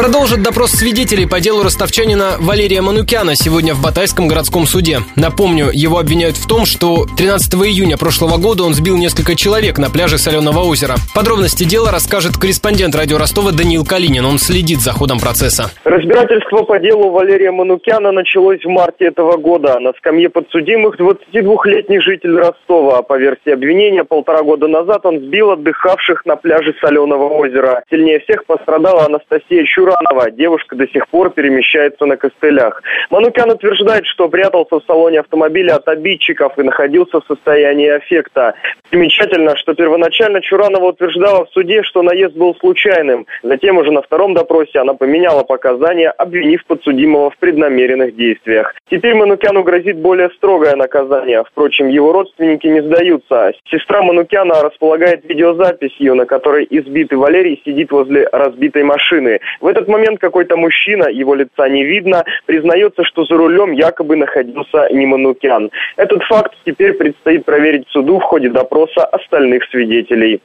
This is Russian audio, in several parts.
Продолжит допрос свидетелей по делу ростовчанина Валерия Манукяна сегодня в Батайском городском суде. Напомню, его обвиняют в том, что 13 июня прошлого года он сбил несколько человек на пляже Соленого озера. Подробности дела расскажет корреспондент радио Ростова Даниил Калинин. Он следит за ходом процесса. Разбирательство по делу Валерия Манукяна началось в марте этого года. На скамье подсудимых 22-летний житель Ростова. По версии обвинения, полтора года назад он сбил отдыхавших на пляже Соленого озера. Сильнее всех пострадала Анастасия Чура Буранова. Девушка до сих пор перемещается на костылях. Манукян утверждает, что прятался в салоне автомобиля от обидчиков и находился в состоянии аффекта. Примечательно, что первоначально Чуранова утверждала в суде, что наезд был случайным. Затем уже на втором допросе она поменяла показания, обвинив подсудимого в преднамеренных действиях. Теперь Манукяну грозит более строгое наказание. Впрочем, его родственники не сдаются. Сестра Манукяна располагает видеозаписью, на которой избитый Валерий сидит возле разбитой машины. В этот момент какой-то мужчина, его лица не видно, признается, что за рулем якобы находился не Манукян. Этот факт теперь предстоит проверить суду в ходе допроса остальных свидетелей.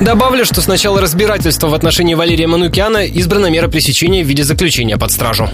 Добавлю, что с начала разбирательства в отношении Валерия Манукяна избрана мера пресечения в виде заключения под стражу.